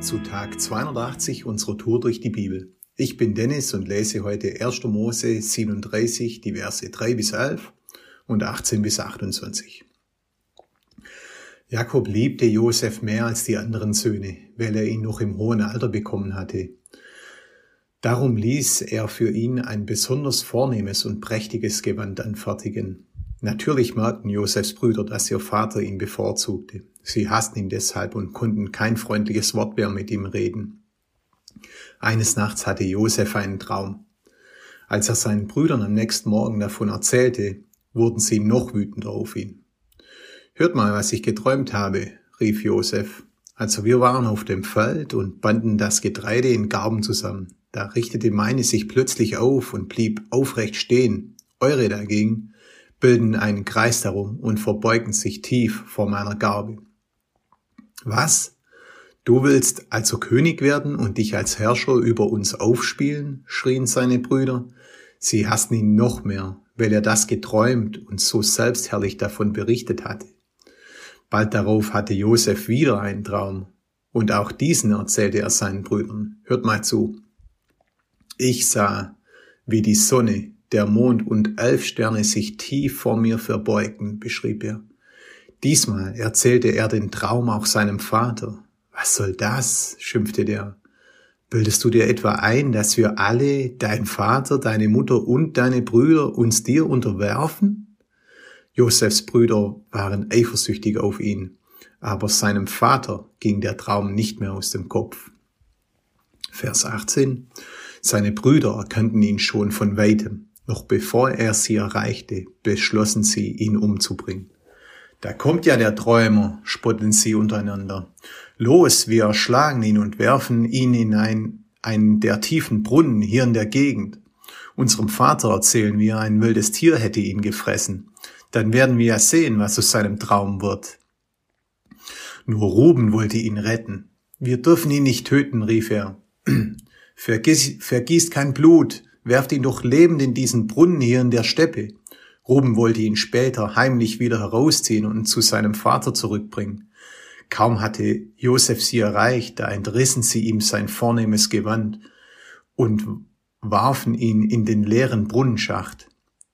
Zu Tag 280 unserer Tour durch die Bibel. Ich bin Dennis und lese heute 1. Mose 37, die Verse 3 bis 11 und 18 bis 28. Jakob liebte Josef mehr als die anderen Söhne, weil er ihn noch im hohen Alter bekommen hatte. Darum ließ er für ihn ein besonders vornehmes und prächtiges Gewand anfertigen. Natürlich merkten Josefs Brüder, dass ihr Vater ihn bevorzugte. Sie hassten ihn deshalb und konnten kein freundliches Wort mehr mit ihm reden. Eines Nachts hatte Josef einen Traum. Als er seinen Brüdern am nächsten Morgen davon erzählte, wurden sie noch wütender auf ihn. Hört mal, was ich geträumt habe, rief Josef. Also wir waren auf dem Feld und banden das Getreide in Garben zusammen. Da richtete meine sich plötzlich auf und blieb aufrecht stehen. Eure dagegen bilden einen Kreis darum und verbeugen sich tief vor meiner Garbe. Was? Du willst also König werden und dich als Herrscher über uns aufspielen? schrien seine Brüder. Sie hassten ihn noch mehr, weil er das geträumt und so selbstherrlich davon berichtet hatte. Bald darauf hatte Josef wieder einen Traum, und auch diesen erzählte er seinen Brüdern. Hört mal zu. Ich sah, wie die Sonne der Mond und elf Sterne sich tief vor mir verbeugten, beschrieb er. Diesmal erzählte er den Traum auch seinem Vater. Was soll das? schimpfte der. Bildest du dir etwa ein, dass wir alle, dein Vater, deine Mutter und deine Brüder uns dir unterwerfen? Josefs Brüder waren eifersüchtig auf ihn, aber seinem Vater ging der Traum nicht mehr aus dem Kopf. Vers 18. Seine Brüder erkannten ihn schon von weitem. Noch bevor er sie erreichte, beschlossen sie, ihn umzubringen. Da kommt ja der Träumer, spotten sie untereinander. Los, wir erschlagen ihn und werfen ihn in ein, einen der tiefen Brunnen hier in der Gegend. Unserem Vater erzählen wir, ein wildes Tier hätte ihn gefressen. Dann werden wir ja sehen, was aus seinem Traum wird. Nur Ruben wollte ihn retten. Wir dürfen ihn nicht töten, rief er. Vergiss, vergießt kein Blut, werft ihn doch lebend in diesen Brunnen hier in der Steppe. Ruben wollte ihn später heimlich wieder herausziehen und zu seinem Vater zurückbringen. Kaum hatte Josef sie erreicht, da entrissen sie ihm sein vornehmes Gewand und warfen ihn in den leeren Brunnenschacht.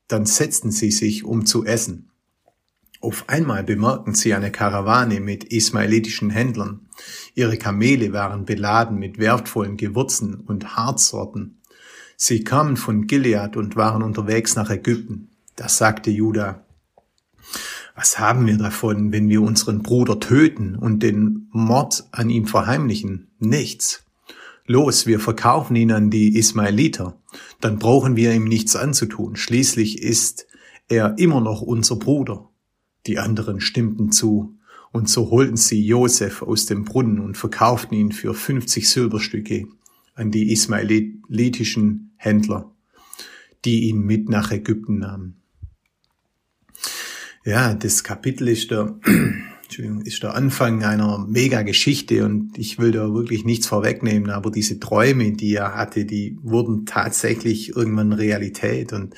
Dann setzten sie sich, um zu essen. Auf einmal bemerkten sie eine Karawane mit ismaelitischen Händlern. Ihre Kamele waren beladen mit wertvollen Gewürzen und Harzsorten. Sie kamen von Gilead und waren unterwegs nach Ägypten. Da sagte Judah, was haben wir davon, wenn wir unseren Bruder töten und den Mord an ihm verheimlichen? Nichts. Los, wir verkaufen ihn an die Ismaeliter. Dann brauchen wir ihm nichts anzutun. Schließlich ist er immer noch unser Bruder. Die anderen stimmten zu. Und so holten sie Josef aus dem Brunnen und verkauften ihn für 50 Silberstücke an die ismaelitischen Händler, die ihn mit nach Ägypten nahmen. Ja, das Kapitel ist der, Entschuldigung, ist der Anfang einer Mega-Geschichte und ich will da wirklich nichts vorwegnehmen, aber diese Träume, die er hatte, die wurden tatsächlich irgendwann Realität und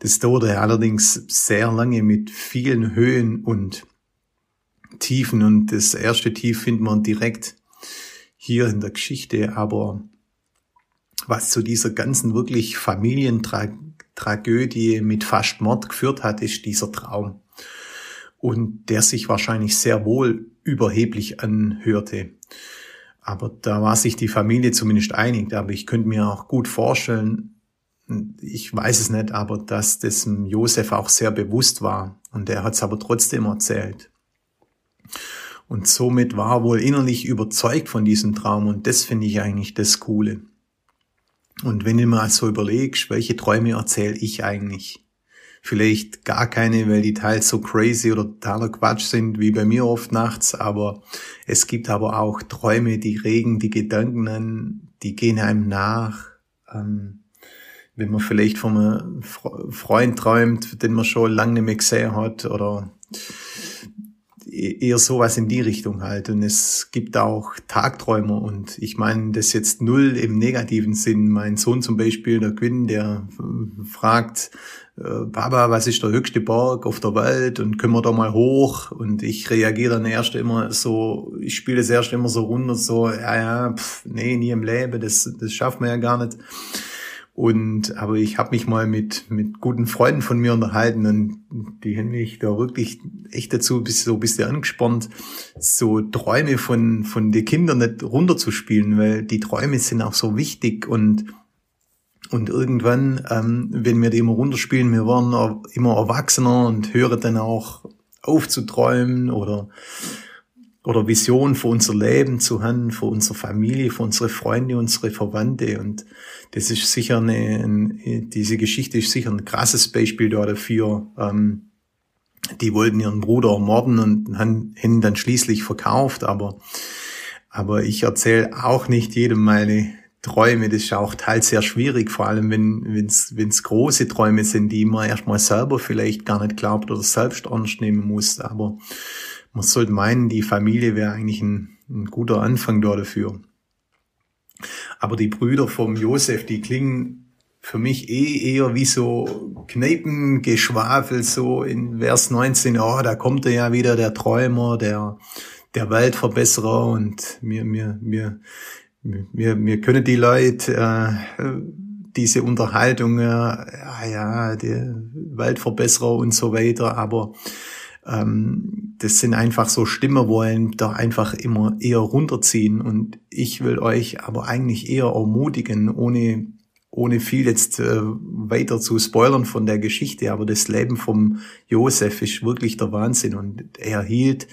das dauerte allerdings sehr lange mit vielen Höhen und Tiefen und das erste Tief findet man direkt hier in der Geschichte, aber was zu dieser ganzen wirklich Familientragödie mit fast Mord geführt hat, ist dieser Traum. Und der sich wahrscheinlich sehr wohl überheblich anhörte. Aber da war sich die Familie zumindest einig. Aber ich könnte mir auch gut vorstellen, ich weiß es nicht, aber dass das Josef auch sehr bewusst war. Und er hat es aber trotzdem erzählt. Und somit war er wohl innerlich überzeugt von diesem Traum. Und das finde ich eigentlich das Coole. Und wenn du mal so überlegst, welche Träume erzähle ich eigentlich? Vielleicht gar keine, weil die teils so crazy oder totaler Quatsch sind, wie bei mir oft nachts, aber es gibt aber auch Träume, die regen die Gedanken an, die gehen einem nach. Ähm, wenn man vielleicht von einem Freund träumt, den man schon lange nicht mehr gesehen hat, oder eher sowas in die Richtung halt. Und es gibt auch Tagträumer und ich meine das jetzt null im negativen Sinn. Mein Sohn zum Beispiel, der Quinn, der fragt, äh, Papa, was ist der höchste Berg auf der Welt und können wir da mal hoch? Und ich reagiere dann erst immer so, ich spiele das erst immer so runter, so, ja, ja, pff, nee, nie im Leben, das, das schafft man ja gar nicht. Und aber ich habe mich mal mit mit guten Freunden von mir unterhalten und die haben mich da wirklich echt dazu bis so ein bisschen angespornt, so Träume von von den Kindern nicht runterzuspielen, weil die Träume sind auch so wichtig und und irgendwann, ähm, wenn wir die immer runterspielen, wir waren immer erwachsener und hören dann auch auf zu träumen oder oder Vision für unser Leben zu haben, für unsere Familie, für unsere Freunde, unsere Verwandte. Und das ist sicher eine, diese Geschichte ist sicher ein krasses Beispiel da dafür. Ähm, die wollten ihren Bruder ermorden und haben ihn dann schließlich verkauft, aber, aber ich erzähle auch nicht jedem meine Träume. Das ist auch teils sehr schwierig, vor allem wenn es wenn's große Träume sind, die man erstmal selber vielleicht gar nicht glaubt oder selbst ernst nehmen muss. Aber man sollte meinen, die Familie wäre eigentlich ein, ein guter Anfang da dafür. Aber die Brüder vom Josef, die klingen für mich eh eher wie so Kneipengeschwafel, so in Vers 19, oh, da kommt er ja wieder, der Träumer, der, der Weltverbesserer und mir, mir, mir, mir, mir können die Leute äh, diese Unterhaltung, äh, ja, ja, der Weltverbesserer und so weiter, aber ähm, das sind einfach so Stimmen, wo einen da einfach immer eher runterziehen. Und ich will euch aber eigentlich eher ermutigen, ohne, ohne viel jetzt äh, weiter zu spoilern von der Geschichte. Aber das Leben vom Josef ist wirklich der Wahnsinn. Und er hielt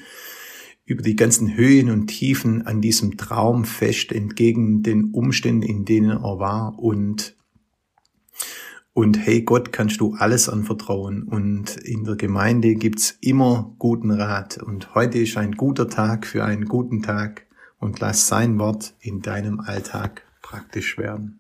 über die ganzen Höhen und Tiefen an diesem Traum fest, entgegen den Umständen, in denen er war. Und und hey, Gott kannst du alles anvertrauen. Und in der Gemeinde gibt's immer guten Rat. Und heute ist ein guter Tag für einen guten Tag. Und lass sein Wort in deinem Alltag praktisch werden.